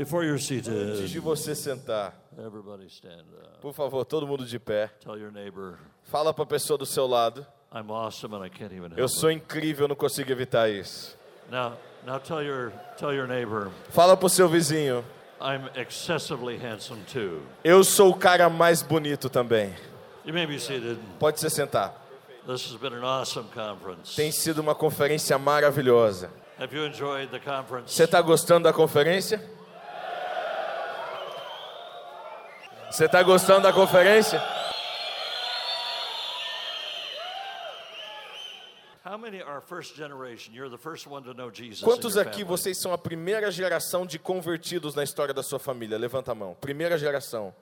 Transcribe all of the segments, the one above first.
Before you're Antes seated, de você sentar, everybody stand up. por favor, todo mundo de pé. Tell your neighbor, Fala para a pessoa do seu lado. I'm awesome and I can't even help Eu it. sou incrível, eu não consigo evitar isso. Now, now tell your tell your neighbor, Fala pro seu vizinho. I'm excessively handsome too. Eu sou o cara mais bonito também. You may be seated. Pode se sentar. This has been an awesome conference. Tem sido uma conferência maravilhosa. Have you enjoyed the conference? Você está gostando da conferência? Você está gostando da conferência? Quantos aqui vocês são a primeira geração de convertidos na história da sua família? Levanta a mão. Primeira geração.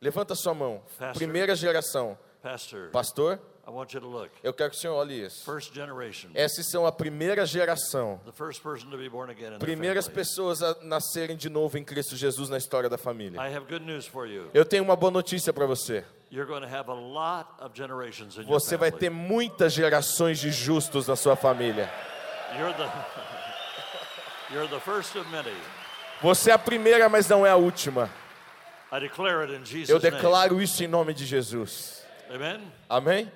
Levanta a sua mão. Primeira geração. Pastor, Pastor, I want you to look. eu quero que o senhor olhe isso. First generation. Essas são a primeira geração. The first person to be born again in their Primeiras pessoas a nascerem de novo em Cristo Jesus na história da família. I have good news for you. Eu tenho uma boa notícia para você. You're going to have a lot of generations in your Você vai ter muitas gerações de justos na sua família. You're the You're the first of many. Você é a primeira, mas não é a última. Eu declaro isso em nome de Jesus. Amen. Amém?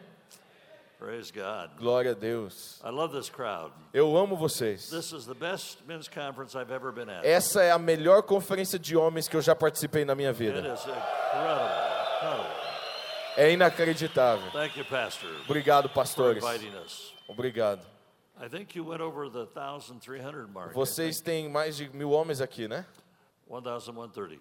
Praise God. Glória a Deus. I love this crowd. Eu amo vocês. This is the best men's conference I've ever been at. Essa é a melhor conferência de homens que eu já participei na minha It vida. is incredible. É inacreditável. Thank you, Pastor, Obrigado, for pastores. inviting us. Obrigado. I think you went over the 1,300 mark. Vocês têm mais de mil homens aqui, né? 1,130.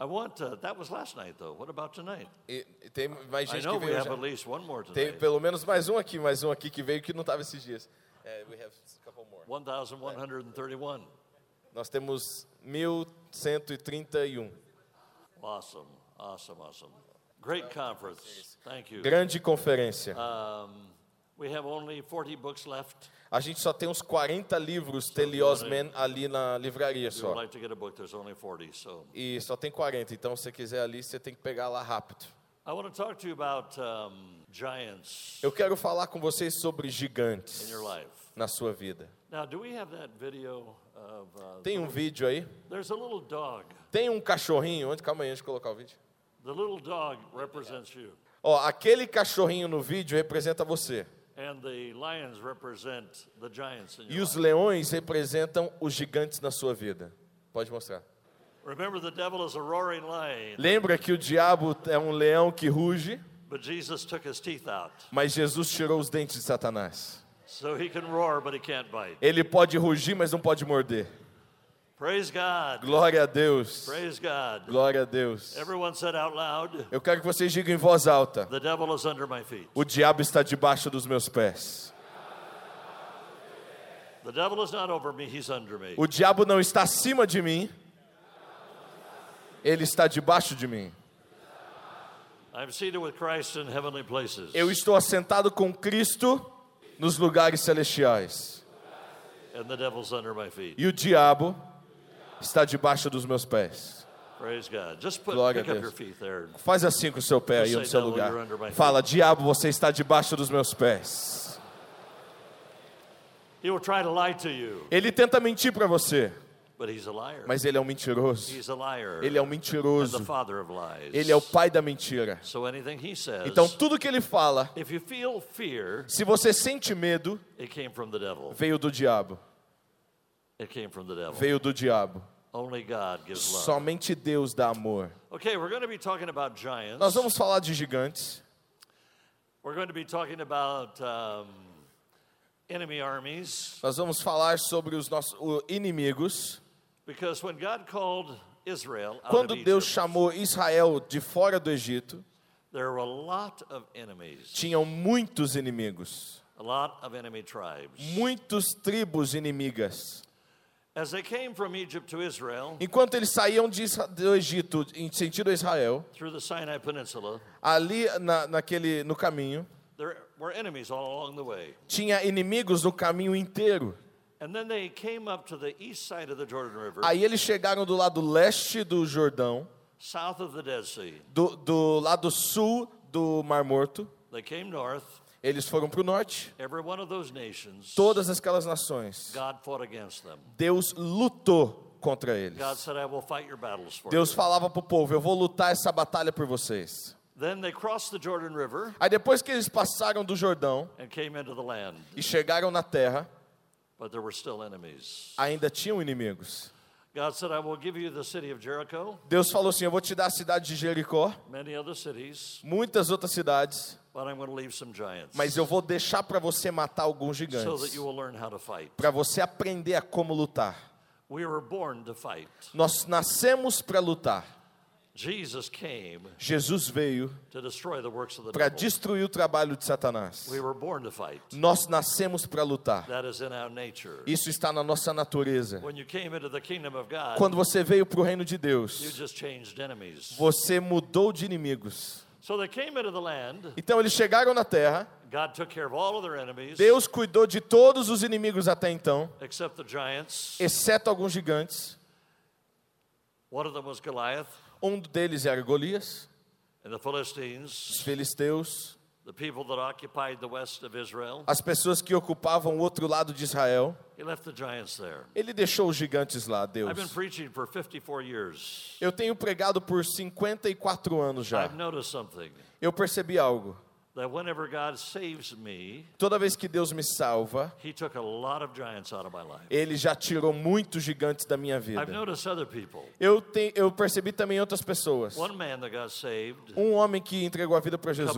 I want, uh, that was last night though. What about tonight? E tem mais I gente know que we veio have já. at least one more Tem tonight. pelo menos mais um aqui, mais um aqui que veio que não estava esses dias. É, we have a couple more. 1,131. Nós temos 1131. Awesome, awesome, awesome. Great conference. Thank you. Grande conferência. Um, we have only 40 books left. A gente só tem uns 40 livros Telios Men ali na livraria só. like to get a book, there's only 40. So E só tem 40, então se você quiser ali, você tem que pegar lá rápido. I want to talk to you about giants Eu quero falar com vocês sobre gigantes na sua vida. Now, do we have that video of? Uh, Tem um vídeo aí? Tem um cachorrinho, onde calma aí, antes de colocar o vídeo. The little dog represents you, Ó, aquele cachorrinho no vídeo representa você. And the lions represent the giants in E os leões representam os gigantes na sua vida. Pode mostrar. Remember, the devil is a roaring lion, Lembra que o diabo é um leão que ruge, but Jesus took his teeth out, mas Jesus tirou os dentes de Satanás. so he can roar, but he can't bite. Ele pode rugir, mas não pode morder. Praise God. Glória a Deus. Praise God. Glória a Deus. Everyone said out loud, Eu quero que vocês digam em voz alta: The devil is under my feet. O diabo está debaixo dos meus pés. The devil is not over me, he's under me. O diabo não está acima de mim, ele está debaixo de mim. I'm seated with Christ in heavenly places. Eu estou assentado com Cristo nos lugares celestiais. And the devil's under my feet. E o diabo está debaixo dos meus pés. Praise God. Just put, Glória a up Deus. your feet there. Faz assim com o seu pé aí no seu lugar. Fala, diabo, você está debaixo dos meus pés. He will try to lie to you, Ele tenta mentir para você, but he's a liar. mas ele é um mentiroso. Ele é um mentiroso. Ele é o pai da mentira. So anything he says, Então tudo que ele fala, if you feel fear, se você sente medo, it came from the devil. veio do diabo. It came from the devil. Veio do diabo. Only God gives love. Somente Deus dá amor. Okay, we're going to be talking about giants. Nós vamos falar de gigantes. We're going to be talking about um, enemy armies Nós vamos falar sobre os nossos inimigos. because when God called Israel out Quando of Deus Egypt, chamou Israel de fora do Egito, there were a lot of enemies, tinham muitos inimigos, a lot of enemy tribes. muitos tribos inimigas. Enquanto eles saíam de do Egito em sentido a Israel, through the Sinai Peninsula, ali na, naquele no caminho there were enemies all along the way. tinha inimigos no caminho inteiro. And then they came up to the east side of the Jordan River, Aí eles chegaram do lado leste do Jordão, south of the Dead Sea. do, do lado sul do Mar Morto. They came north. Eles foram para o norte. Every one of those nations, Todas aquelas nações. God fought against them. Deus lutou contra eles. God said, I will fight your battles for Deus falava para o povo: Eu vou lutar essa batalha por vocês. Then they crossed the Jordan River Aí depois que eles passaram do Jordão and came into the land, e chegaram na terra, but there were still enemies. ainda tinham inimigos. God said, I will give you the city of Jericho, Deus falou assim: Eu vou te dar a cidade de Jericó, many other cities, muitas outras cidades, but I'm going to leave some giants mas eu vou deixar para você matar alguns gigantes, para você aprender a como lutar. Nós nascemos para lutar. Jesus veio para destruir o trabalho de Satanás. Nós nascemos para lutar. Isso está na nossa natureza. When you came into the kingdom of God, Quando você veio para o reino de Deus, você mudou de inimigos. So they came into the land. Então eles chegaram na terra, God took care of all of their enemies, Deus cuidou de todos os inimigos até então, except the giants. exceto alguns gigantes. One of them was Goliath, Um deles era Golias, and the Philistines, os filisteus, the people that occupied the west of Israel. as pessoas que ocupavam o outro lado de Israel. He left the giants there. Ele deixou os gigantes lá, Deus. I've been preaching for 54 years. Eu tenho pregado por 54 anos já. I've noticed something Eu percebi algo. That whenever God saves me, Toda vez que Deus me salva, He took a lot of giants out of my life. Ele já tirou muitos gigantes da minha I've vida. noticed other people. Eu, te, eu percebi também outras pessoas. One man that got saved Um homem que entregou a vida para Jesus,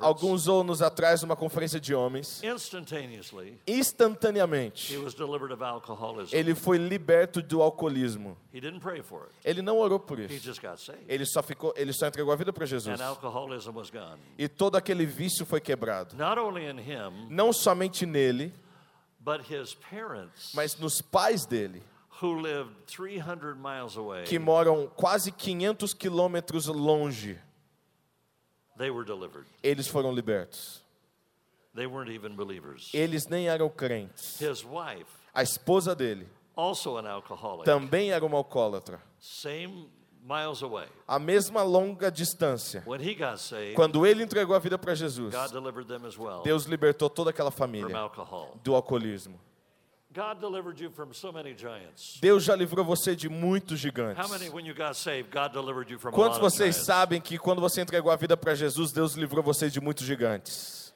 alguns anos atrás, numa conferência de homens, instantaneously, instantaneamente, he was delivered of alcoholism. ele foi liberto do alcoolismo. He didn't pray for it. Ele não orou por He isso. just got saved. Ele só ficou, ele só entregou a vida para Jesus. E todo aquele vício foi quebrado. Not only in him, Não somente nele, but his parents, mas nos pais dele, who lived 300 miles away, que moram quase 500 quilômetros longe. they were delivered. Eles foram libertos. They weren't even believers. Eles nem eram crentes. His wife, A esposa dele also an alcoholic, também era uma alcoólatra. same miles away. A mesma longa distância. When he got saved, Quando ele entregou a vida para Jesus, God delivered them as well Deus libertou toda aquela from família alcohol. do alcoolismo. God delivered you from so many giants. Deus já livrou você de muitos gigantes. From Quantos vocês sabem que quando você entregou a vida para Jesus, Deus livrou você de muitos gigantes?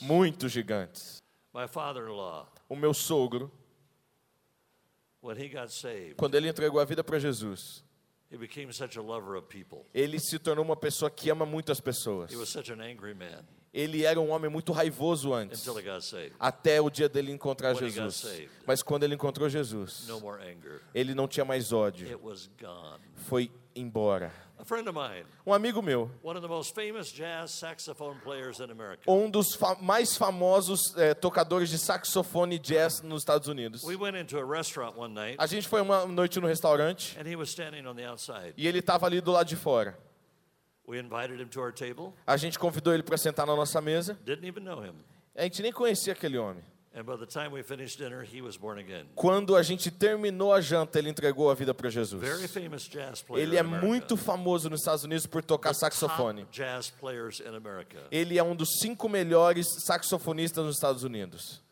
Muitos gigantes. My father-in-law, O meu sogro, when he got saved, quando ele entregou a vida para Jesus, he became such a lover of people. ele se tornou uma pessoa que ama muito as pessoas. He was such an angry man Ele era um homem muito raivoso antes, até o dia dele encontrar Jesus. Mas quando ele encontrou Jesus, ele não tinha mais ódio, foi embora. Um amigo meu, um dos fa mais famosos eh, tocadores de saxofone jazz nos Estados Unidos. A gente foi uma noite no restaurante e ele estava ali do lado de fora. A gente convidou ele para sentar na nossa mesa. A gente nem conhecia aquele homem. And by the time we finished dinner, he was born again. Quando a gente terminou a janta, ele entregou a vida para Jesus. Very famous jazz player. Ele é muito famoso nos Estados Unidos por tocar saxofone. Ele é um dos cinco melhores saxofonistas nos Estados Unidos.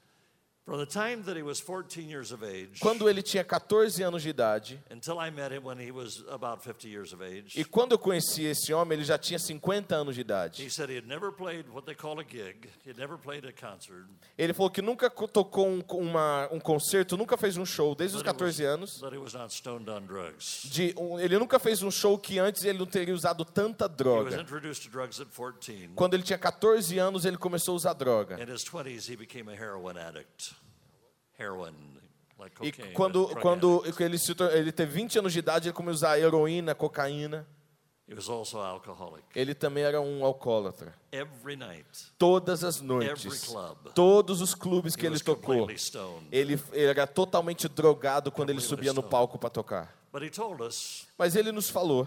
Quando ele tinha 14 anos de idade, until I met him when he was about 50 years of age, e quando eu conheci esse homem, ele já tinha 50 anos de he idade. said he had never played what they call a gig. He had never played a concert. Ele falou que nunca co- tocou um, uma, um concerto, nunca fez um show desde os but he was- 14 anos. That he was not stoned on drugs. De, um- ele nunca fez um show que antes ele não teria usado tanta He was droga. introduced to drugs at 14. Quando ele tinha 14 anos, ele começou a usar droga. In his 20s, he became a heroin addict. Heroin, like E cocaine. quando, drug quando addict. ele, se ele teve 20 anos de idade, ele começou a usar heroína, cocaína. He was also alcoholic. Ele também era um alcoólatra. Every night, Todas as noites, club, todos os clubes que ele tocou, ele era totalmente drogado quando ele subia no palco para tocar. But he told us Mas ele nos falou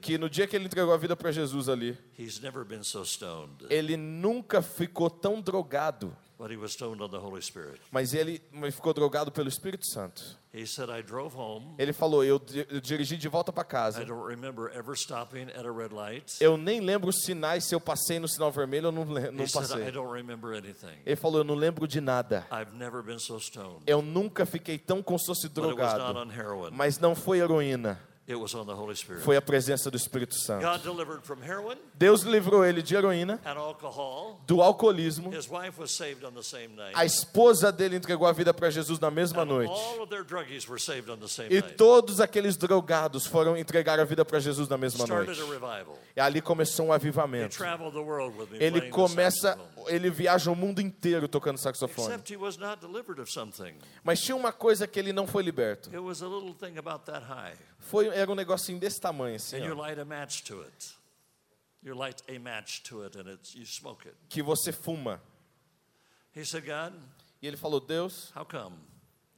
que no dia que ele entregou a vida para Jesus ali, he's never been so stoned ele nunca ficou tão drogado But he was stoned on the Holy Spirit. Mas ele ficou drogado pelo Espírito Santo. He said, I drove home. Ele falou, eu, eu dirigi de volta para casa. I don't remember ever stopping at a red light. Eu nem lembro os sinais se eu passei no sinal vermelho ou não, não He said, I passei. Ele falou, eu não lembro de nada. I've never been so stoned. Eu nunca fiquei tão como se fosse drogado. Mas não foi heroína, It was on the Holy Spirit. foi a presença do Espírito Santo. God delivered from heroin Deus livrou ele de heroína, do alcoolismo. His wife was saved on the same night. A esposa dele entregou a vida para Jesus na mesma noite. all of their druggies were saved on the same E night. todos aqueles drogados foram entregar a vida para Jesus na mesma noite. E ali começou um avivamento. traveled the world with me Ele começa, ele viaja o mundo inteiro tocando saxofone. Mas tinha uma coisa que ele não foi liberto. It was a little thing about that high. Foi, era um negocinho desse tamanho assim, And you light a match to it. You light a match to it and it's, you smoke it. que você fuma. He said, God, E ele falou: Deus, how come?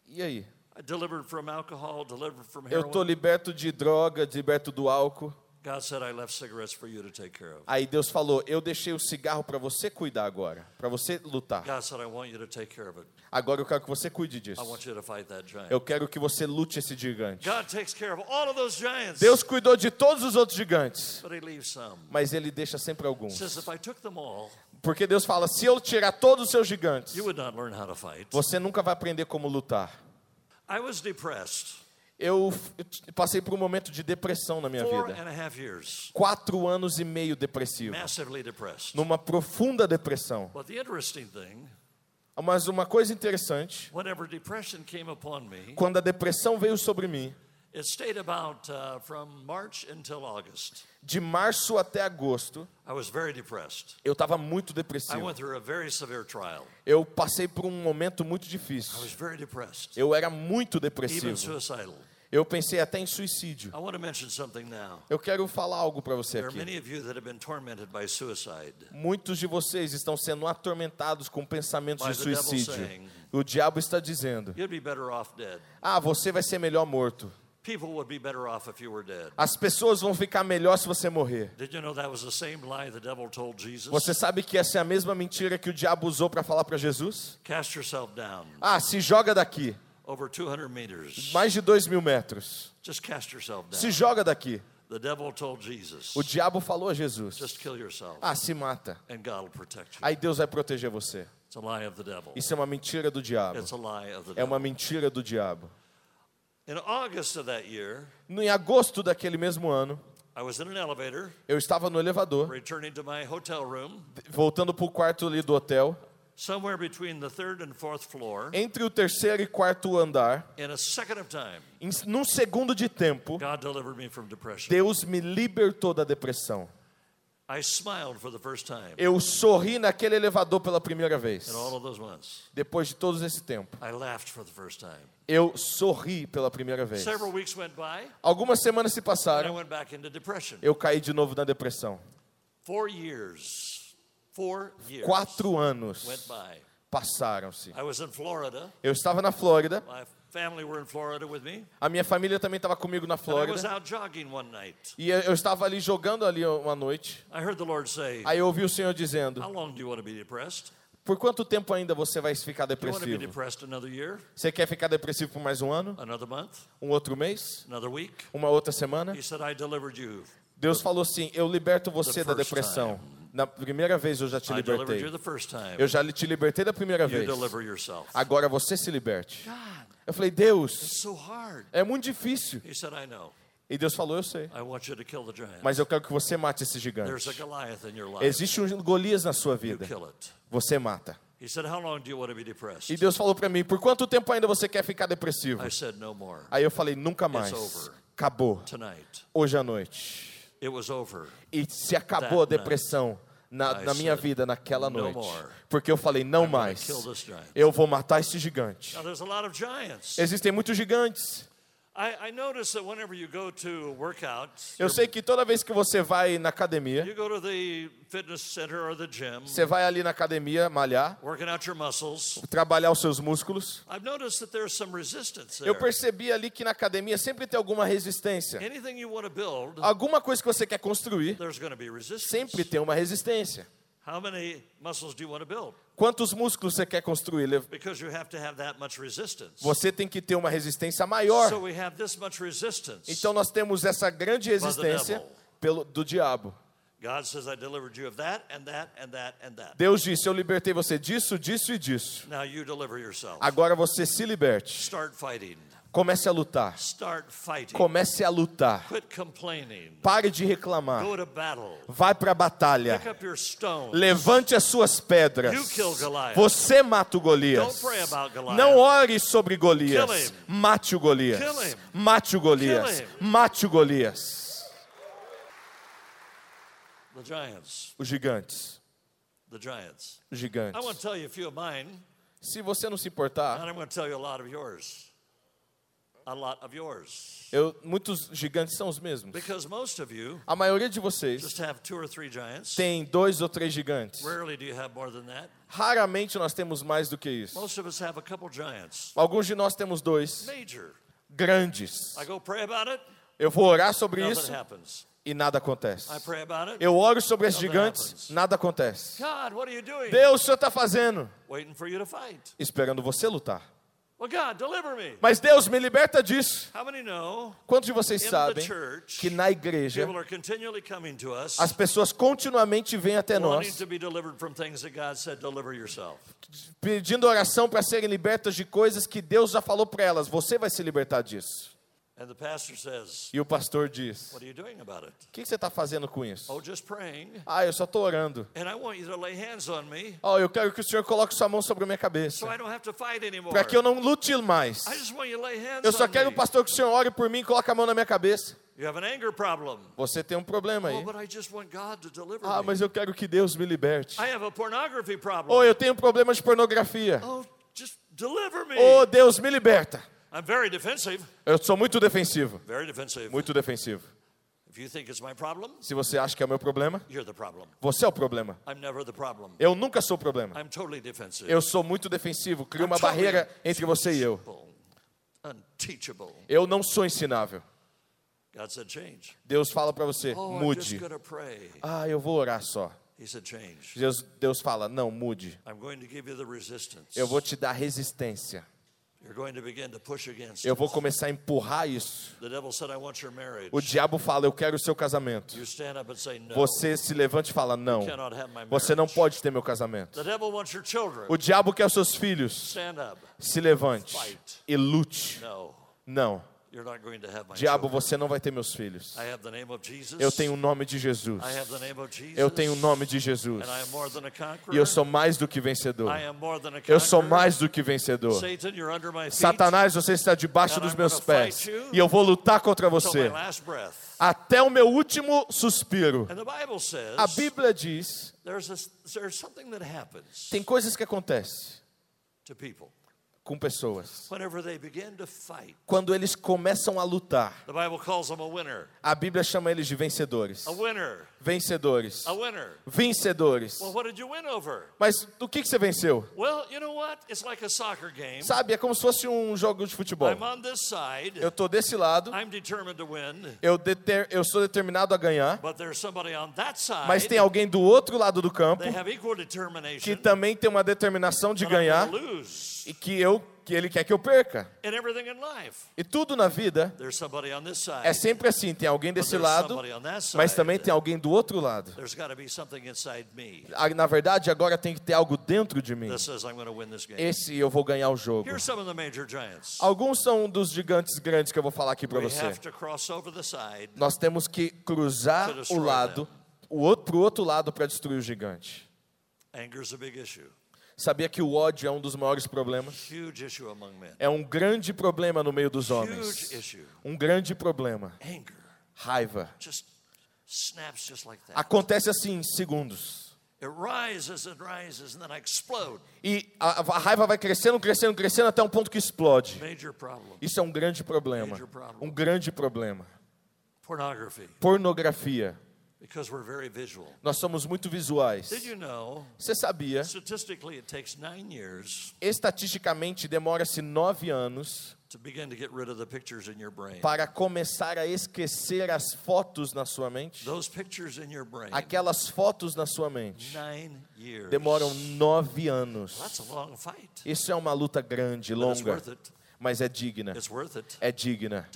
e aí? I delivered from alcohol, delivered from Eu tô heroin. liberto de droga, liberto do álcool. God said, I left cigarettes for you to take care of. Aí Deus falou: Eu deixei o cigarro para você cuidar agora, para você lutar. God said, I want you to take care of it. Agora eu quero que você cuide I disso. want you to fight that giant. Eu quero que você lute esse gigante. God takes care of all of those giants. Deus cuidou de todos os outros gigantes, mas ele deixa sempre alguns. Porque Deus fala: se eu tirar todos os seus gigantes, você nunca vai aprender como lutar. I was depressed Eu passei por um momento de depressão na minha vida. Quatro anos e meio depressivo, numa profunda depressão. Mas uma coisa interessante, quando a depressão veio sobre mim, uh, de março até agosto, I was very depressed. eu estava muito I depressivo. went through a very severe trial. Eu passei por um momento muito I difícil. was very depressed, Eu era muito depressivo. Eu pensei até em suicídio. I want to mention something now. Eu quero falar algo para você There are aqui. many of you that have been tormented by suicide. Muitos de vocês estão sendo atormentados com pensamentos de suicídio. O diabo está dizendo: You'd be better off dead. Ah, você vai ser melhor morto. As pessoas vão ficar melhor se você morrer. Você sabe que essa é a mesma mentira que o diabo usou para falar para Jesus? Ah, se joga daqui, over 200 meters. mais de dois mil metros. Just cast yourself down. Se joga daqui. The devil told Jesus, O diabo falou a Jesus: just kill yourself Ah, se mata. and God will protect you. Aí Deus vai proteger você. It's a lie of the devil. Isso é uma mentira do diabo. It's a lie of the É devil. uma mentira do diabo. In August of that year, Em agosto daquele mesmo ano, I was in an elevator eu estava no elevador, returning to my hotel room, voltando para o quarto ali do hotel. Somewhere between the third and fourth floor. Entre o terceiro e quarto andar, In a second of time, em, num segundo de tempo, God delivered me from depression. Deus me libertou da depressão. I smiled for the first time Eu sorri naquele elevador pela primeira vez. all of those months. Depois de todo esse tempo, I laughed for the first time. eu sorri pela primeira vez. Several weeks went by, Algumas semanas se and I passaram, went back into depression. eu caí de novo na depressão. Four years Quatro anos passaram-se. I was in Florida. Eu estava na Flórida, My family were in Florida with me. a minha família também estava comigo na And I was Flórida. out jogging one night. E eu estava ali jogando ali uma noite. I heard the Lord say, Aí eu ouvi o Senhor dizendo: How long do you want to be depressed? Por quanto tempo ainda você vai ficar depressivo? Você quer ficar depressivo por mais um ano? Um outro mês? another week? Uma outra semana? He said, I delivered you. Deus falou assim: Eu liberto você da depressão. Na primeira vez eu já te libertei. Eu já te libertei da primeira vez. Agora você se liberte. Eu falei: Deus, é muito difícil. E Deus falou: Eu sei. Mas eu quero que você mate esse gigante. Existe um Golias na sua vida. Você mata. E Deus falou para mim: Por quanto tempo ainda você quer ficar depressivo? Aí eu falei: Nunca mais. Acabou. Hoje à noite. It was over. E se acabou a depressão na, na minha vida naquela "No noite. Porque eu falei: Não mais. Eu vou matar esse gigante. Now, there's a lot of giants. Existem muitos gigantes. I, I notice that whenever you go to workouts, Eu sei que toda vez que você vai na academia, você vai ali na academia malhar, trabalhar os seus músculos. Eu percebi ali que na academia sempre tem alguma resistência. Alguma coisa que você quer construir, sempre tem uma resistência. How many muscles do you want to build? Quantos músculos você quer construir? Le- Because you have to have that much resistance. Você tem que ter uma resistência maior. So we have this much resistance. Então nós temos essa grande resistência pelo, do diabo. God says, I delivered you of that and that and that and that. Deus disse: Eu libertei você disso, disso e disso. Now you deliver yourself. Agora você se liberte. Comece a lutar. Comece a lutar. Pare de reclamar. Vai para a batalha. Levante as suas pedras. Você mata o Golias. Não ore sobre Golias. Mate o Golias. Mate o Golias. Mate o Golias. Os gigantes. Os gigantes. Se você não se importar, eu, muitos gigantes são os mesmos. Because most of you A maioria de vocês just have two or three giants. tem dois ou três gigantes. Rarely do you have more than that. Raramente nós temos mais do que isso. Most of us have a couple giants. Alguns de nós temos dois Major. grandes. I go pray about it, Eu vou orar sobre nothing isso happens. e nada acontece. I pray about it. Eu oro sobre esses Nothing gigantes, nada acontece. God, what are you doing? Deus, o Senhor está fazendo? Waiting for you to fight. Esperando você lutar. Well, God, deliver me. Mas Deus me liberta disso. How many know Quantos de vocês sabem que na igreja as pessoas continuamente vêm até nós pedindo oração para serem libertas de coisas que Deus já falou para elas? Você vai se libertar disso. E o pastor diz: What are you doing about it? O que você está fazendo com isso? Oh, just praying. Ah, eu só estou orando. And I want you to lay hands on me Oh, eu quero que o Senhor coloque sua mão sobre a minha so cabeça. I don't have to fight anymore. Para que eu não lute mais. I just want you to lay hands Eu só on quero, me. pastor, que o Senhor ore por mim e coloque a mão na minha cabeça. You have an anger problem. Você tem um problema Oh, aí. deliver Ah, mas eu quero que Deus me liberte. I have a pornography problem. Ou eu tenho um problema de pornografia. Oh, just deliver me. Oh, Deus me liberta. I'm very defensive. Eu sou muito defensivo. Very defensive. Muito defensivo. If you think it's my problem, Se você acha que é o meu problema, you're the problem. você é o problema. I'm never the problem. Eu nunca sou o problema. I'm totally defensive. Eu sou muito defensivo. Crio I'm uma totally barreira entre você e eu. Unteachable. Eu não sou ensinável. God said, change. Deus fala para você, Oh, mude. Ah, eu vou orar só. He said, change. Deus, Deus fala, não, mude. I'm going to give you the resistance. Eu vou te dar resistência. You're going to begin to push against Eu vou começar a empurrar isso. The devil said, I want your marriage. O diabo fala, eu quero o seu casamento. Você se levante e fala, não. Você não pode ter meu casamento. The devil wants your children. O diabo quer os seus filhos. Se levante e lute. Não. Diabo, você não vai ter meus filhos. Eu tenho o nome de Jesus. Eu tenho o nome de Jesus. And I am more than a conqueror. E eu sou mais do que vencedor. Eu sou mais do que vencedor. Satanás, você está debaixo dos meus pés. E eu vou lutar contra você. Até o meu último suspiro. And the Bible says A Bíblia diz: there's, a, there's something that happens tem coisas que acontecem com pessoas. Quando eles começam a lutar, The Bible calls them a Bíblia chama eles de vencedores. Vencedores. Vencedores. Mas do que, que você venceu? Sabe, é como se fosse um jogo de futebol. I'm on this side. Eu tô desse lado, I'm determined to win. eu, deter, eu sou determinado a ganhar, But there's somebody on that side. mas tem alguém do outro lado do campo que também tem uma determinação de ganhar. E que eu que ele quer que eu perca. In everything in life, E tudo na vida é sempre assim, tem alguém desse lado, mas também tem alguém do outro lado. Ah, Na verdade, agora tem que ter algo dentro de mim. Esse eu vou ganhar o jogo. Alguns são dos gigantes grandes que eu vou falar aqui para você. Nós temos que cruzar o lado, o outro, pro outro lado para destruir o gigante. Anger's a big issue. Sabia que o ódio é um dos maiores problemas? É um grande problema no meio dos homens. Um grande problema. Raiva. Acontece assim em segundos. E a, a raiva vai crescendo, crescendo, crescendo até um ponto que explode. Isso é um grande problema. Um grande problema. Pornografia. Because we're very visual. Nós somos muito visuais. Did you know? Você sabia? Statistically, it takes nine years Estatisticamente, demora-se nove anos para começar a esquecer as fotos na sua mente. Aquelas fotos na sua mente demoram nove anos. Isso é uma luta grande, longa mas é digna. É digna.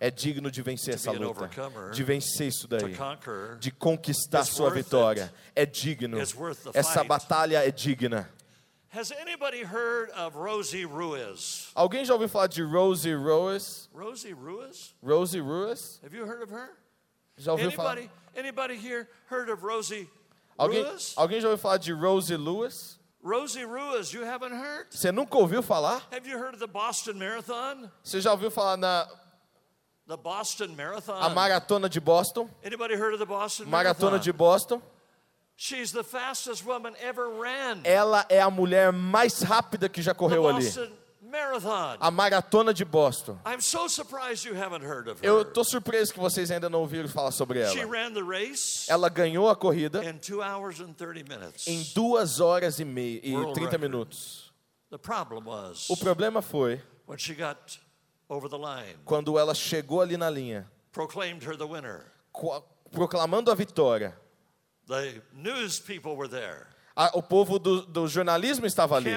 É digno de vencer essa luta, de vencer isso daí, de conquistar sua vitória. É digno. Essa batalha é digna. Has anybody heard of Rosie Ruiz? Alguém já ouviu falar de Rosie Ruiz? Rosie Ruiz? Rosie Ruiz? Have you heard of her? Já ouviu anybody, falar? Anybody here heard of Rosie alguém, Ruiz? Alguém já ouviu falar de Rosie Lewis? Rosie Ruiz, you haven't heard? Você nunca ouviu falar? Have you heard of the Boston Marathon? Você já ouviu falar na The Boston Marathon? A maratona de Boston? Anybody heard of the Boston Maratona Marathon? de Boston? She's the fastest woman ever ran. Ela é a mulher mais rápida que já correu ali. A maratona de Boston. I'm so surprised you haven't heard of her. Eu tô surpreso que vocês ainda não ouviram falar sobre ela. Ela ganhou a corrida in two hours and 30 minutes. em duas horas e meia e 30 record. minutos. O problema foi quando ela chegou ali na linha, proclamando a vitória. The news people were there. O povo do, do, jornalismo estava ali.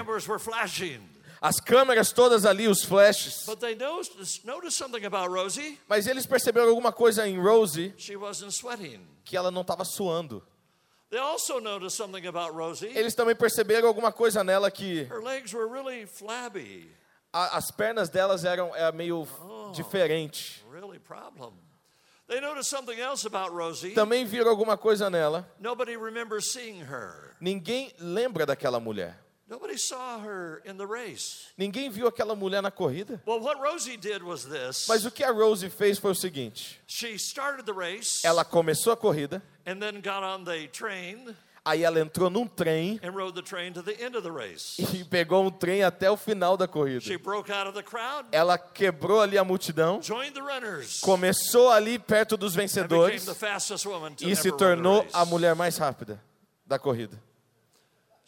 As câmeras todas ali, os flashes. But they noticed, noticed something about Rosie. Mas eles perceberam alguma coisa em Rosie. Que ela não estava suando. They also noticed something about Rosie. Eles também perceberam alguma coisa nela que. Her legs were really flabby. A, as pernas delas eram é, meio oh, diferente. Really problem. They noticed something else about Rosie. Também viram alguma coisa nela. Nobody remembers seeing her. Ninguém lembra daquela mulher. Nobody saw her in the race. Ninguém viu aquela mulher na corrida. Well, what Rosie did was this. Mas o que a Rosie fez foi o seguinte. She started the race. Ela começou a corrida. And then got on the train. Aí ela entrou num trem e pegou um trem até o final da corrida. Ela quebrou ali a multidão, começou ali perto dos vencedores e se tornou a mulher mais rápida da corrida.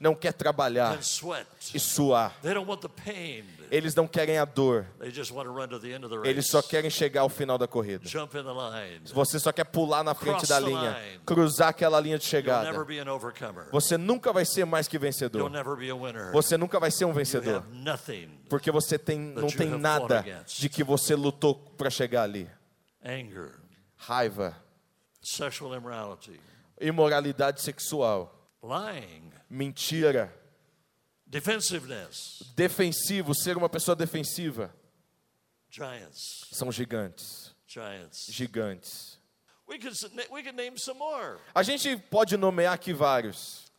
Não quer trabalhar e suar. Eles não querem a dor. Eles só querem chegar ao final da corrida. Você só quer pular na frente da linha, cruzar aquela linha de chegada. Você nunca vai ser mais que vencedor. Você nunca vai ser um vencedor. Porque você tem, não tem nada de que você lutou para chegar ali. Raiva. Imoralidade sexual. Mentira. Defensiveness. Defensivo, ser uma pessoa defensiva. Giants. São gigantes. Giants. Gigantes. We could, we could name some more. A gente pode nomear aqui vários.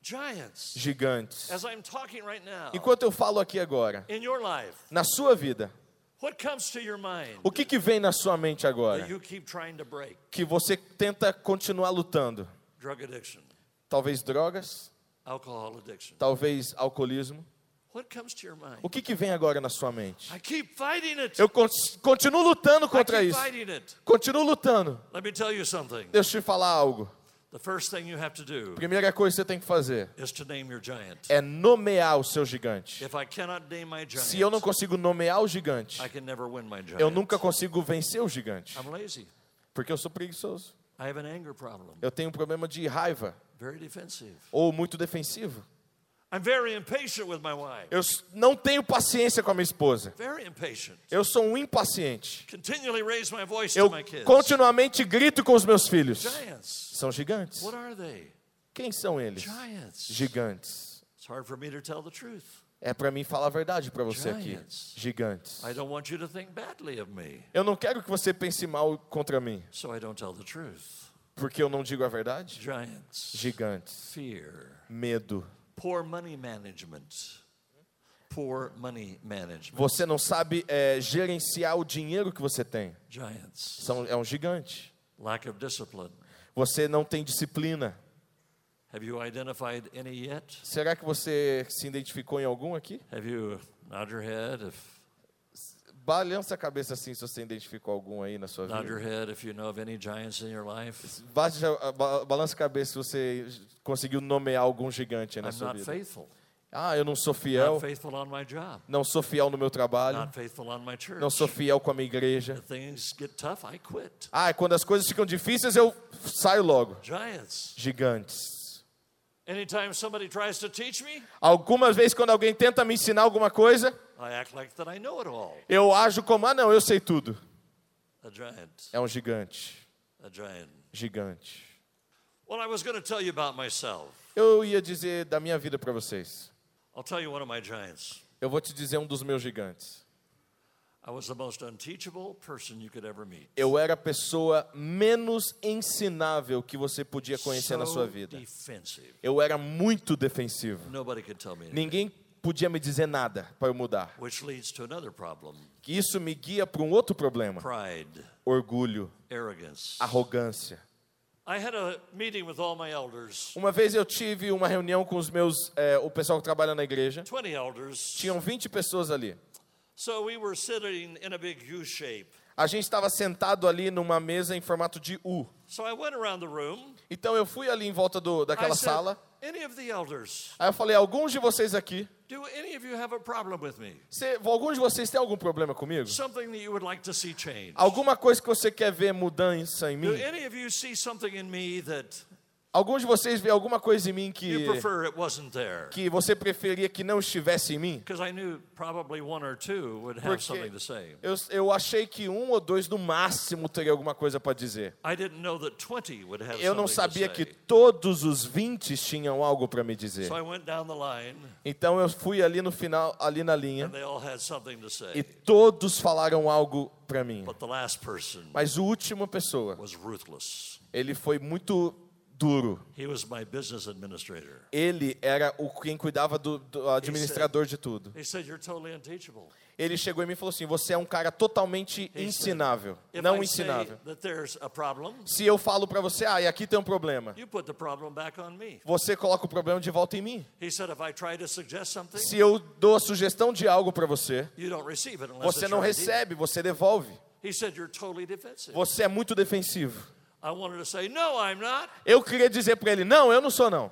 Giants. Gigantes. As I'm talking right now, Enquanto eu falo aqui agora, in your life, na sua vida, o que, que vem na sua mente agora? That you keep trying to break? Que você tenta continuar lutando. Talvez drogas. Alcohol addiction. Talvez alcoolismo. O que, que vem agora na sua mente? I keep fighting it. Eu continuo lutando contra isso. Continuo lutando. Let me tell you something. Deixa eu te falar algo. The first thing you have to do Primeira coisa que você tem que fazer is to name your giant. é nomear o seu gigante. If I cannot name my giant, Se eu não consigo nomear o gigante, I can never win my giant. eu nunca consigo vencer o gigante. I'm lazy. Porque eu sou preguiçoso. I have an anger problem. Eu tenho um problema de raiva. Very defensive. Ou muito defensivo. Eu não tenho paciência com a minha esposa. Very impatient. Eu sou um impaciente. Continually raise my voice Eu to my kids. continuamente grito com os meus filhos. Giants. São gigantes. What are they? Quem são eles? Giants. Gigantes. It's hard for me to tell the truth. É para mim falar a verdade para você aqui. Gigantes. Eu não quero que você pense mal contra mim. Porque eu não digo a verdade. Gigantes. Medo. Poor money management. Poor money management. Você não sabe é, gerenciar o dinheiro que você tem. Giants. São, é um gigante. Lack of discipline. Você não tem disciplina. Have you identified any yet? Será que você se identificou em algum aqui? Have you nod your head if Balança a cabeça assim se você identificou algum aí na sua Nod your vida. head if you know of any giants in your life. Bate- ba- Balança a cabeça se você conseguiu nomear algum gigante aí na I'm sua not vida. faithful. Ah, eu não sou fiel. Not faithful on my job. Não sou fiel no meu trabalho. Not faithful on my church. Não sou fiel com a minha igreja. Things get tough, I quit. Ah, quando as coisas ficam difíceis, eu saio logo. Giants. Gigantes. Anytime somebody tries to teach me, Algumas vezes, quando alguém tenta me ensinar alguma coisa, I act like that I know it all. eu ajo como, ah, não, eu sei tudo. A giant. É um gigante. A giant. Gigante. Well, I was going to tell you about myself. Eu ia dizer da minha vida para vocês. I'll tell you one of my giants. Eu vou te dizer um dos meus gigantes. I was the most unteachable person you could ever meet. Eu era a pessoa menos ensinável que você podia conhecer na sua vida. Eu era muito defensivo. Ninguém podia me dizer nada para eu mudar. Which leads to another problem Que isso me guia para um outro problema: pride, orgulho, arrogance. arrogância. I had a meeting with all my elders, Uma vez eu tive uma reunião com os meus, é, o pessoal que trabalha na igreja. 20 elders. Tinham 20 pessoas ali. So we were sitting in a big U shape. A gente estava sentado ali numa mesa em formato de U. So I went around the room. Então eu fui ali em volta do, daquela sala. Any of the elders, Aí eu falei: alguns de vocês aqui, do any of you have a problem with me? cê, alguns de vocês têm algum problema comigo? Something that you would like to see change? Alguma coisa que você quer ver mudança em Do mim? any of you see something in me that Alguns de vocês vê alguma coisa em mim que que você preferia que não estivesse em mim? Porque eu, eu achei que um ou dois no máximo teria alguma coisa para dizer. I didn't know that 20 would have Eu não sabia que todos os 20 tinham algo para me dizer. Então eu fui ali no final, ali na linha, e todos falaram algo para mim. Mas o última pessoa, ele foi muito duro. He was my business administrator. Ele era o quem cuidava do, do administrador de tudo. He said, You're totally unteachable. Ele chegou e falou assim: "Você é um cara totalmente ensinável, não ensinável. Se eu falo para você, ah, e aqui tem um problema, me. você coloca o problema de volta em mim. He said, If I try to suggest something, Se eu dou a sugestão de algo para você, você não your idea." recebe, você devolve. Você é muito defensivo. I wanted to say, No, I'm not. Eu queria dizer para ele: "Não, eu não sou não."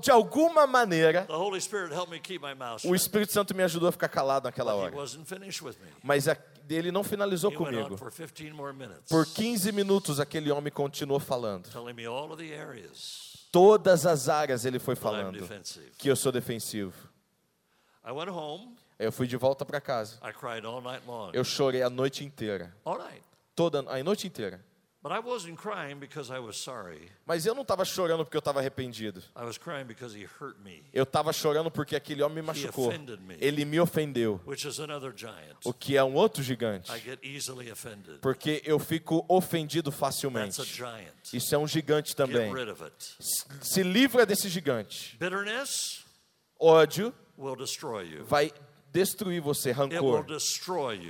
De alguma maneira, the Holy Spirit helped me keep my mouth o. Espírito Santo me ajudou a ficar calado naquela He hora. wasn't finished with me. Mas ele não finalizou comigo. for 15 more minutes, Por 15 minutos aquele homem continuou falando. telling me all of the areas Todas as áreas ele foi falando que eu sou defensivo. I went home. Eu fui de volta para casa. I cried all night long. Eu chorei a noite inteira. All night. Toda a noite inteira. But I wasn't crying because I was sorry. Mas eu não estava chorando porque eu estava arrependido. I was crying because he hurt me, Eu estava chorando porque aquele homem me machucou. Ele me ofendeu. which is another giant. O que é um outro gigante. I get easily offended. Porque eu fico ofendido That's facilmente. a giant. Isso é um gigante Get também. rid of it. Se livra desse gigante. Bitterness Ódio will destroy you. vai destruir você, rancor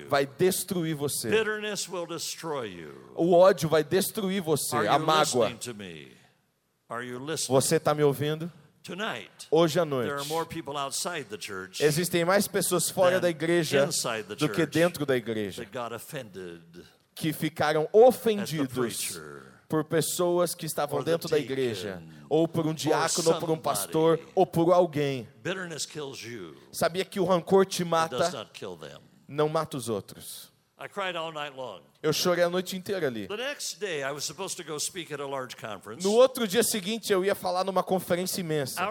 vai destruir você. O ódio vai destruir você, Are a mágoa. Você está me ouvindo? Tonight, Hoje à there are noite. more people outside the church Existem mais pessoas fora da igreja do que dentro da igreja que ficaram ofendidos. Por pessoas que estavam dentro da igreja, ou por um diácono, ou por um pastor, ou por alguém. Sabia que o rancor te mata, não mata os outros. Eu chorei a noite inteira ali. The next day, I was supposed to go speak at a large conference. No outro dia seguinte, eu ia falar numa conferência imensa.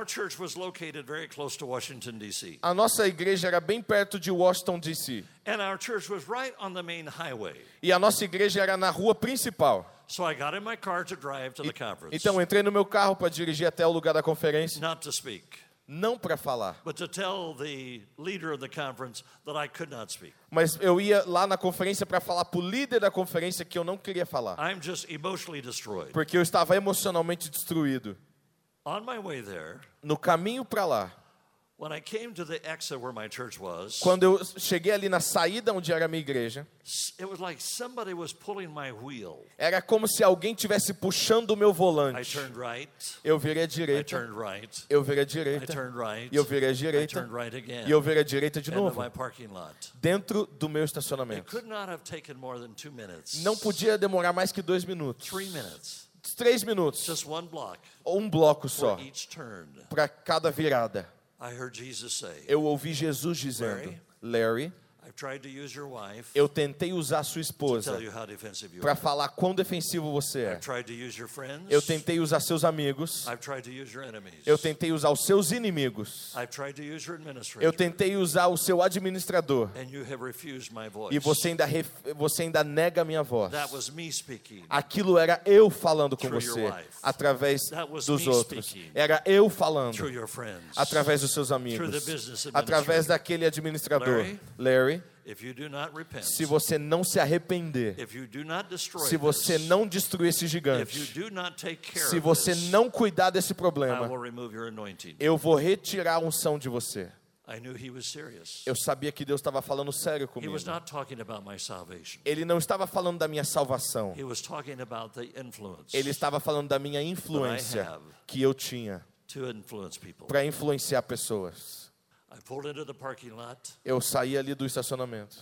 A nossa igreja era bem perto de Washington, D.C. and our church was right on the main highway. E a nossa igreja era na rua principal. So I got in my car to drive to the conference, Então entrei no meu carro para dirigir até o lugar da conferência, not to speak, não para falar, but to tell the leader of the conference that I could not speak. mas eu ia lá na conferência para falar para o líder da conferência que eu não queria falar, I'm just emotionally destroyed. porque eu estava emocionalmente destruído. On my way there, No caminho para lá, Quando eu cheguei ali na saída onde era a minha igreja, era como se alguém tivesse puxando o meu volante. Eu virei à direita. Eu virei à direita. E eu virei à direita. E eu virei à direita de novo. Dentro do meu estacionamento. Não podia demorar mais que dois minutos. Três minutos. Um bloco só. Para cada virada. Eu ouvi Jesus dizendo, Larry, eu tentei usar sua esposa para falar quão defensivo você é. Eu tentei usar seus amigos. Eu tentei usar os seus inimigos. Eu tentei usar o seu administrador. E você ainda, você ainda nega a minha voz. Aquilo era eu falando com você através dos outros. Era eu falando através dos seus amigos. Através daquele administrador. Larry se você não se arrepender, se você não destruir esse gigante, se você não cuidar desse problema, eu vou retirar a unção de você. Eu sabia que Deus estava falando sério comigo. Ele não estava falando da minha salvação. Ele estava falando da minha influência que eu tinha para influenciar pessoas. Eu saí ali do estacionamento.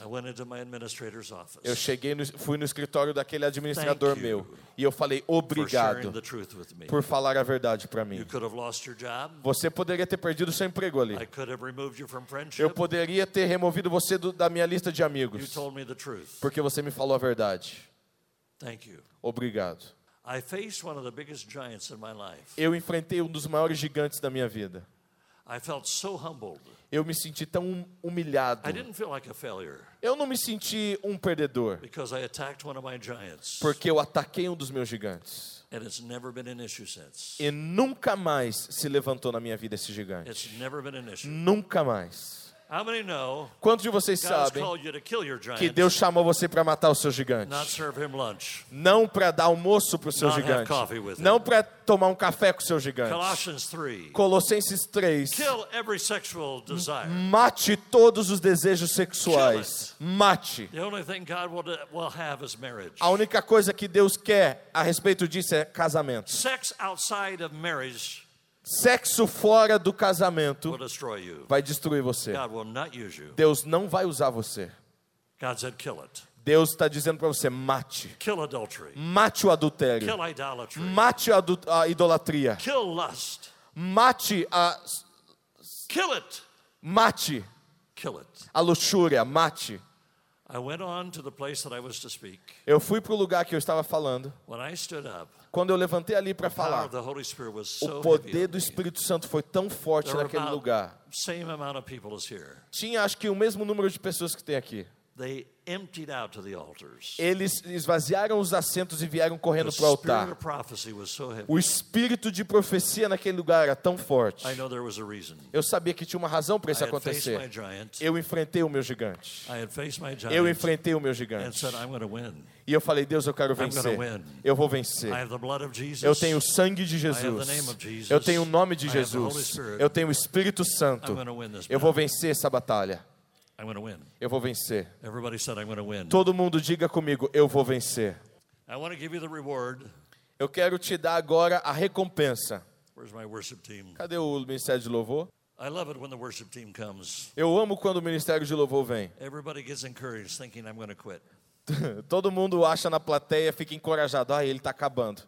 Eu cheguei, no, fui no escritório daquele administrador meu e eu falei obrigado por falar a verdade para mim. Você poderia ter perdido seu emprego ali. Eu poderia ter removido você do, da minha lista de amigos. Porque você me falou a verdade. Obrigado. Eu enfrentei um dos maiores gigantes da minha vida. Eu me senti tão humilhado. Eu não me senti um perdedor. Porque eu ataquei um dos meus gigantes. E nunca mais se levantou na minha vida esse gigante. Nunca mais. Quantos de vocês sabem que Deus chamou você para matar o seu gigante? Não para dar almoço para o seu gigante. Não para tomar um café com o seu gigante. Colossenses 3. Mate todos os desejos sexuais. Mate. A única coisa que Deus quer a respeito disso é casamento. Sex outside of marriage Sexo fora do casamento vai destruir você. Deus não vai usar você. Deus está dizendo para você: mate. Mate o adultério. Mate a, idolatria. Mate a. Mate. A luxúria. Mate. Eu fui para o lugar que eu estava falando. Quando eu levantei ali para falar, o poder do Espírito Santo foi tão forte naquele lugar. Tinha acho que o mesmo número de pessoas que tem aqui. Eles esvaziaram os assentos e vieram correndo para o altar. O espírito de profecia naquele lugar era tão forte. Eu sabia que tinha uma razão para isso acontecer. Eu enfrentei o meu gigante. Eu enfrentei o meu gigante. E eu falei, Deus, eu quero vencer. Eu vou vencer. Eu tenho o sangue de Jesus. Eu tenho o nome de Jesus. Eu tenho o Espírito Santo. Eu vou vencer essa batalha. Eu vou vencer. Todo mundo diga comigo, eu vou vencer. Eu quero te dar agora a recompensa. Cadê o ministério de louvor? Eu amo quando o ministério de louvor vem. Todo mundo acha na plateia, fica encorajado. Ah, ele está acabando.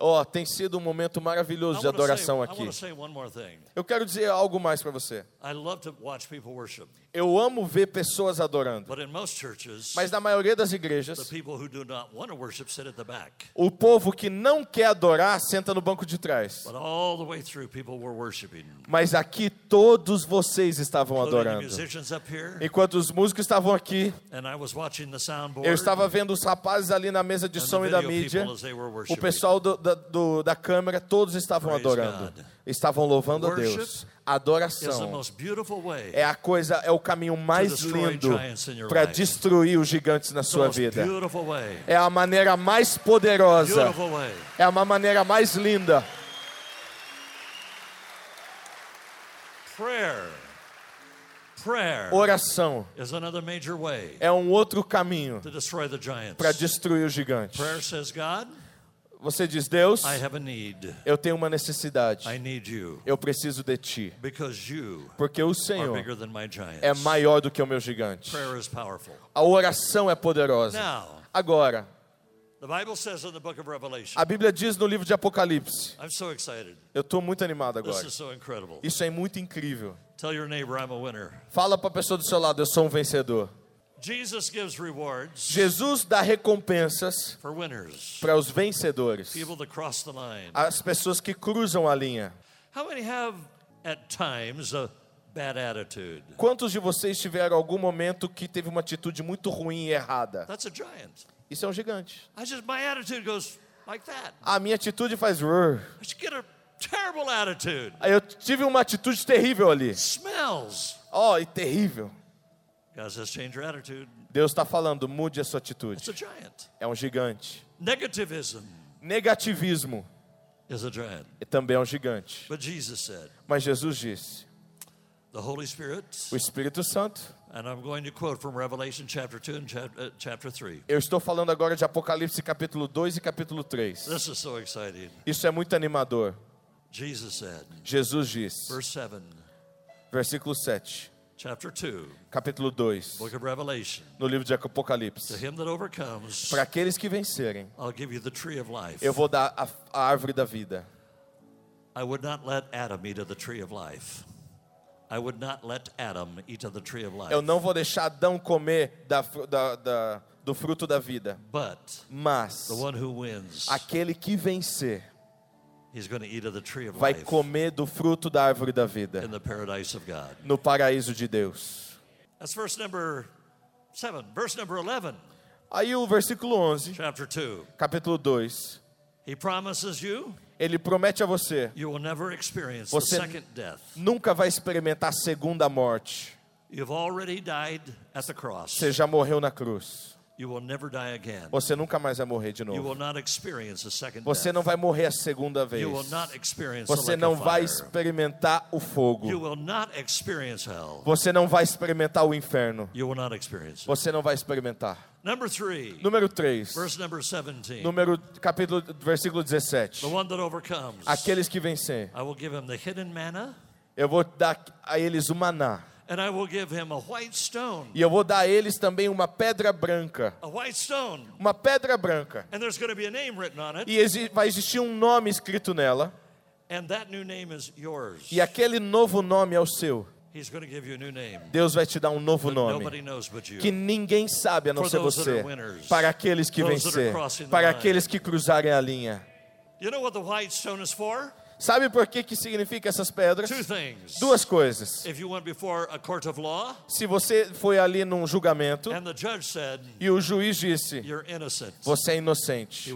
Oh, tem sido um momento maravilhoso de adoração aqui. Eu quero dizer algo mais para você. Eu amo ver pessoas adorando. Mas na maioria das igrejas, o povo que não quer adorar senta no banco de trás. Mas aqui todos vocês estavam adorando. Enquanto os músicos estavam aqui, eu estava vendo os rapazes ali na mesa de som e da mídia o pessoal do, da, do, da câmera, todos estavam adorando. Estavam louvando a Deus. Adoração é a coisa, é o caminho mais lindo para destruir os gigantes na sua vida. É a maneira mais poderosa. É uma maneira mais linda. Oração é um outro caminho para destruir o gigante. Você diz, Deus, eu tenho uma necessidade. Eu preciso de Ti. Porque o Senhor é maior do que o meu gigante. A oração é poderosa. Agora, a Bíblia diz no livro de Apocalipse. Eu estou muito animado agora. Isso é muito incrível. Fala para a pessoa do seu lado, eu sou um vencedor. Jesus dá recompensas para os vencedores, as pessoas que cruzam a linha. Quantos de vocês tiveram algum momento que teve uma atitude muito ruim e errada? Isso é um gigante. I just, my attitude goes like that. A minha atitude faz. I get a terrible attitude. Aí eu tive uma atitude terrível ali. Smells. Oh, e terrível. Deus está falando, mude a sua atitude. It's a giant. É um gigante. Negativism. Negativismo. Is a giant. E também é um gigante. But Jesus said, Mas Jesus disse. The Holy Spirit, o Espírito Santo And I'm going to quote from Revelation chapter 2 and chapter 3. Eu estou falando agora de Apocalipse capítulo 2 e capítulo 3. This is so exciting. Isso é muito animador. Jesus said, Jesus diz. Verse 7. Versículo 7. Chapter 2. Capítulo 2. Book of Revelation. No livro de Apocalipse. To him that overcomes, Para aqueles que vencerem, I'll give you the tree of life. Eu vou dar a, a árvore da vida. I would not let Adam eat of the tree of life. Eu não vou deixar Adão comer da, da, da, do fruto da vida. But Mas wins, aquele que vencer vai comer do fruto da árvore da vida no paraíso de Deus. That's verse number seven. Verse number 11. Aí o versículo 11, Chapter 2. capítulo 2. He promises you ele promete a você: você nunca vai experimentar a segunda morte. Você já morreu na cruz. Você nunca mais vai morrer de novo. Você não vai morrer a segunda vez. Você não vai experimentar o fogo. Você não vai experimentar o inferno. Você não vai experimentar. Number three, Número 3. Verse number 17. Número capítulo versículo 17. The one that overcomes. Aqueles que vencem. I will give him the hidden manna. Eu vou dar a eles o maná. And I will give him a white stone. E eu vou dar a eles também uma pedra branca. A white stone. Uma pedra branca. And there's going to be a name written on it. E vai existir um nome escrito nela. And that new name is yours. E aquele novo nome é o seu. Deus vai te dar um novo nome que ninguém sabe a não ser você. Para aqueles que vencer, para aqueles que cruzarem a linha. Sabe por que, que significa essas pedras? Duas coisas. Se você foi ali num julgamento e o juiz disse: Você é inocente.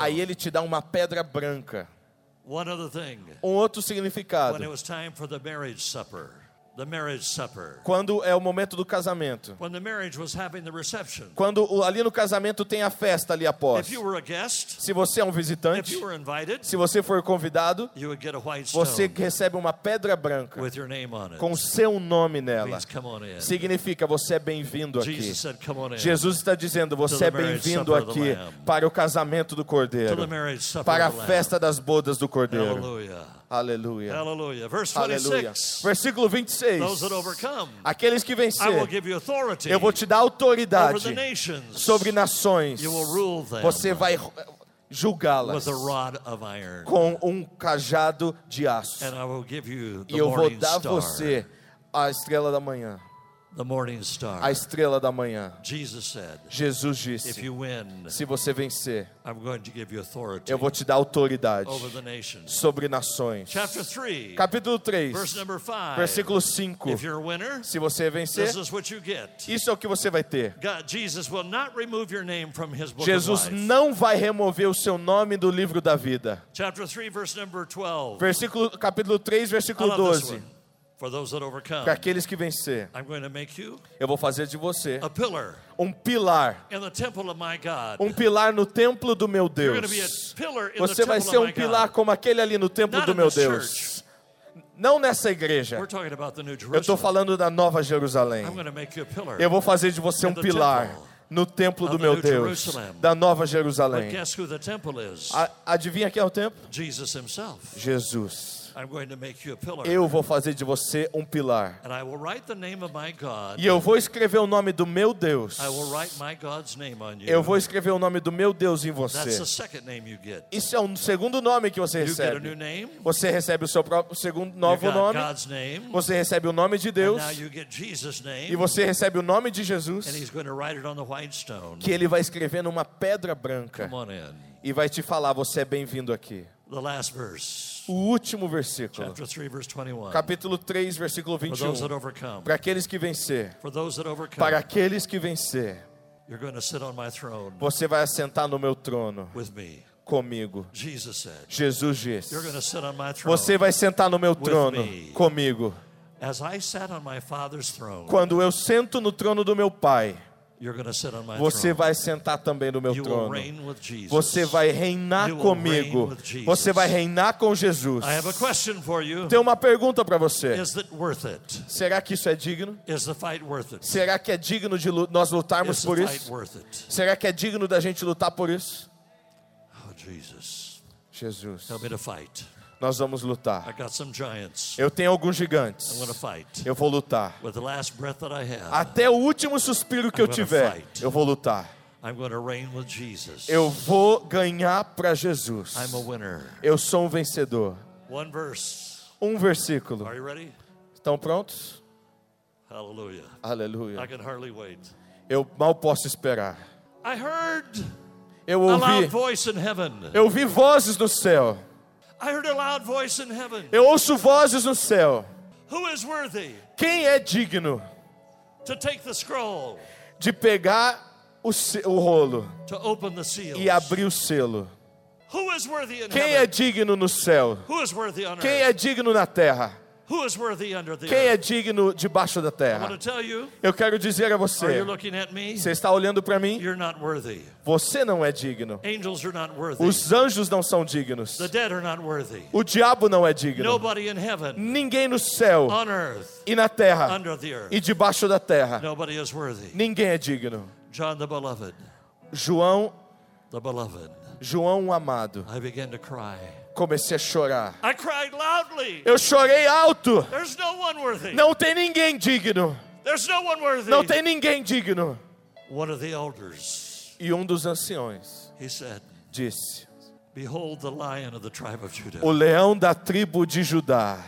Aí ele te dá uma pedra branca. Um outro significado. The marriage supper. Quando é o momento do casamento. When the marriage was having the reception. Quando ali no casamento tem a festa ali após. If you were a guest, se você é um visitante, if you were invited, se você for convidado, você recebe uma pedra branca with your name on it. com seu nome nela. Means, come on in. Significa você é bem-vindo aqui. Jesus está dizendo você é bem-vindo aqui para o casamento do Cordeiro, para a festa das bodas do Cordeiro. Aleluia. Aleluia. Aleluia. 26. Versículo 26. Those that overcome, Aqueles que vencerem, I will give you authority eu vou te dar autoridade over the nations. sobre nações. You will rule them Você vai julgá-las com um cajado de aço. e eu vou dar a você a estrela da manhã. The morning star. A estrela da manhã. Jesus, said, Jesus disse: If you win, Se você vencer, I'm going to give you authority eu vou te dar autoridade over the nations. sobre nações. Chapter 3, Capítulo 3, verse number 5, versículo 5. If you're a winner, Se você vencer, this is what you get. isso é o que você vai ter. Jesus, will not remove your name from his book Jesus of life. não vai remover o seu nome do livro da vida. Chapter 3, verse number 12. Versículo, capítulo 3, versículo 12. Para aqueles que vencer, eu vou fazer de você um pilar, um pilar no templo do meu Deus. Você vai ser um pilar como aquele ali no templo do meu Deus. Não nessa igreja. Eu estou falando da Nova Jerusalém. Eu vou fazer de você um pilar no templo do meu Deus, da Nova Jerusalém. Adivinha quem é o templo? Jesus. Eu vou fazer de você um pilar. E eu vou escrever o nome do meu Deus. Eu vou escrever o nome do meu Deus em você. Isso é um segundo nome que você recebe. Você recebe o seu próprio segundo novo nome. Você recebe o nome de Deus. E você recebe o nome de Jesus. Que ele vai escrever numa pedra branca. E vai te falar: você é bem-vindo aqui. O último versículo. 3, Capítulo 3, versículo 21. Para aqueles que vencer. Para aqueles que vencer. Você vai assentar no meu trono. Comigo. Jesus disse. Você vai sentar no meu trono comigo. Quando eu sento no trono do meu Pai. Você vai sentar também no meu trono. Você vai reinar comigo. Você vai reinar com Jesus. Tenho uma pergunta para você. Será que isso é digno? Será que é digno de nós lutarmos por isso? Será que é digno da gente lutar por isso? Oh, Jesus. Nós vamos lutar. Eu tenho alguns gigantes. Eu vou lutar. Até o último suspiro que eu tiver, eu vou lutar. Eu vou ganhar para Jesus. Eu sou um vencedor. Um versículo. Estão prontos? Aleluia. Aleluia. Eu mal posso esperar. Eu ouvi. Eu ouvi vozes no céu. Eu ouço vozes no céu. Quem é digno de pegar o, o rolo e abrir o selo? Quem é digno no céu? Quem é digno na terra? Quem é digno debaixo da terra? Eu quero dizer a você: você está olhando para mim? Você não é digno. Os anjos não são dignos. O diabo não é digno. Ninguém no céu e na terra e debaixo da terra. Ninguém é digno. João, João amado comecei a chorar. Eu chorei alto. Não tem ninguém digno. Não tem ninguém digno. E um dos anciões disse: O leão da tribo de Judá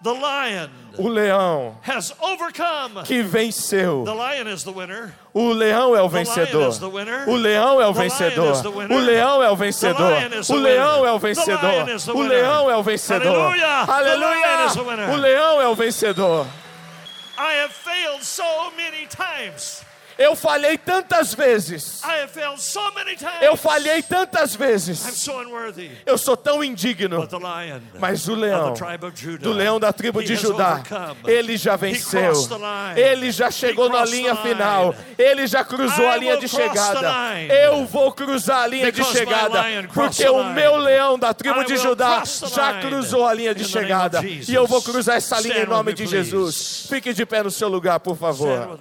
The lion o leão has overcome. que venceu. The lion is the winner. O leão é o vencedor. O leão é o vencedor. O leão é o vencedor. O leão é o vencedor. O leão é o vencedor. Aleluia! O leão é o vencedor. I have failed so many times. Eu falhei tantas vezes. Eu falhei tantas vezes. Eu sou tão indigno. Mas o leão, do leão da tribo de Judá, ele já venceu. Ele já chegou na linha final. Ele já cruzou a linha de chegada. Eu vou cruzar a linha de chegada. Porque o meu leão da tribo de Judá já cruzou a linha de chegada. E eu vou cruzar essa linha em nome de Jesus. Fique de pé no seu lugar, por favor.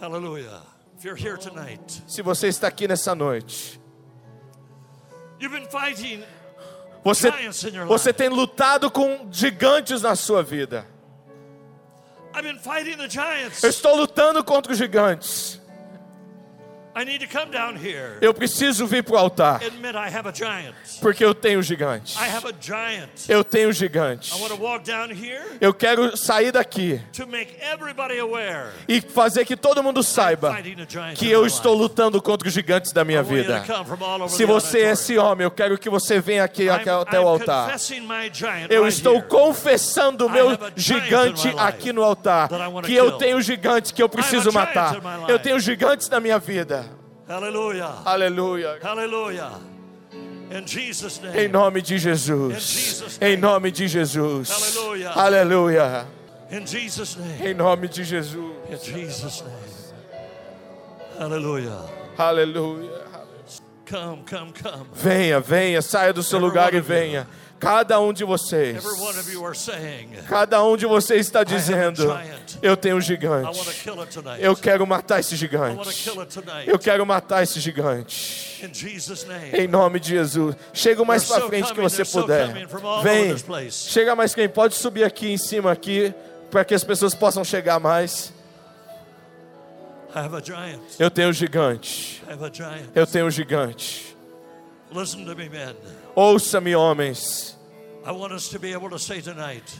Hallelujah. If you're here tonight, se você está aqui nessa noite, você, você tem lutado com gigantes na sua vida. Eu estou lutando contra os gigantes. Eu preciso vir para o altar. Porque eu tenho um gigante. Eu tenho um gigante. Eu quero sair daqui e fazer que todo mundo saiba que eu estou lutando contra os gigantes da minha vida. Se você é esse homem, eu quero que você venha aqui até o altar. Eu estou confessando o meu gigante aqui no altar. Que eu tenho gigantes que eu preciso matar. Eu tenho gigantes na minha vida. Aleluia. Aleluia. Aleluia. Em nome de Jesus. Em nome de Jesus. Aleluia. Aleluia. Em nome de Jesus. Aleluia. Aleluia. Come, come, come. Venha, venha, saia do seu lugar e venha. Cada um de vocês. Cada um de vocês está dizendo: Eu tenho um gigante. Eu quero matar esse gigante. Eu quero matar esse gigante. Em nome de Jesus. Chega o mais para frente que você puder. Vem. Chega mais quem pode subir aqui em cima aqui para que as pessoas possam chegar mais. Eu tenho um gigante. Eu tenho um gigante. Ouça-me, homens.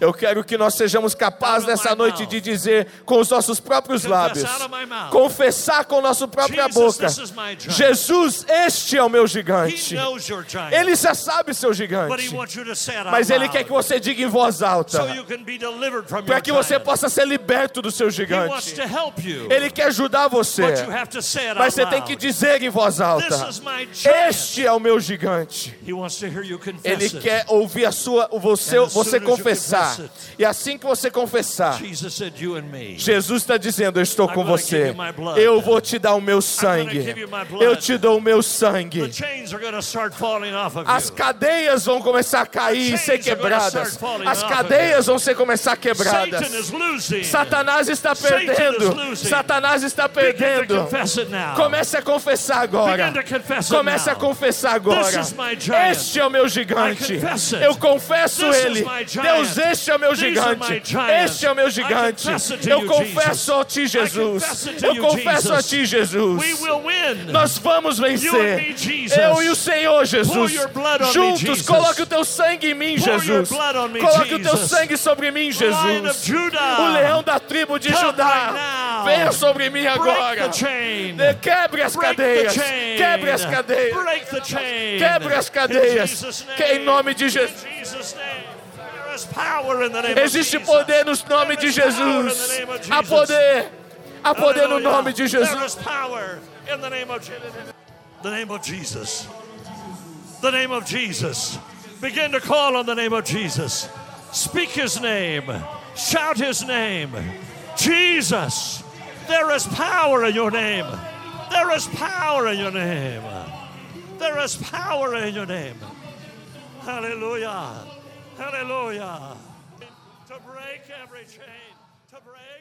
Eu quero que nós sejamos capazes nessa noite de dizer com os nossos próprios lábios, confessar com nossa própria boca: Jesus, este é o meu gigante. Ele já sabe seu gigante, mas Ele quer que você diga em voz alta, para que você possa ser liberto do seu gigante. Ele quer ajudar você, mas você tem que dizer em voz alta: Este é o meu gigante. Ele quer ouvir a sua sua, você, você confessar, e assim que você confessar, Jesus está dizendo: Eu estou com você, eu vou te dar o meu sangue, eu te dou o meu sangue. As cadeias vão começar a cair e ser quebradas, as cadeias vão ser começar quebradas. Satanás está perdendo, Satanás está perdendo. Comece a confessar agora, comece a confessar agora. Este é o meu gigante, eu confesso confesso Ele. Deus, este é o meu gigante. Este é o meu gigante. Eu confesso a Ti, Jesus. Eu confesso a Ti, Jesus. Nós vamos vencer. Eu e o Senhor, Jesus. Juntos, coloque o Teu sangue em mim, Jesus. Coloque o Teu sangue sobre mim, Jesus. O leão da tribo de Judá. Venha sobre mim agora. Quebre as cadeias. Quebre as cadeias. Quebre as cadeias. Que em nome de Jesus. Existe poder no nome de Jesus. Há poder. Há poder no nome de Jesus. The name of Jesus. The name of Jesus. Begin to call on the name of Jesus. Speak his name. Shout his name. Jesus. There is power in your name. There is power in your name. There is power in your name. Hallelujah. Hallelujah. To break every chain, to break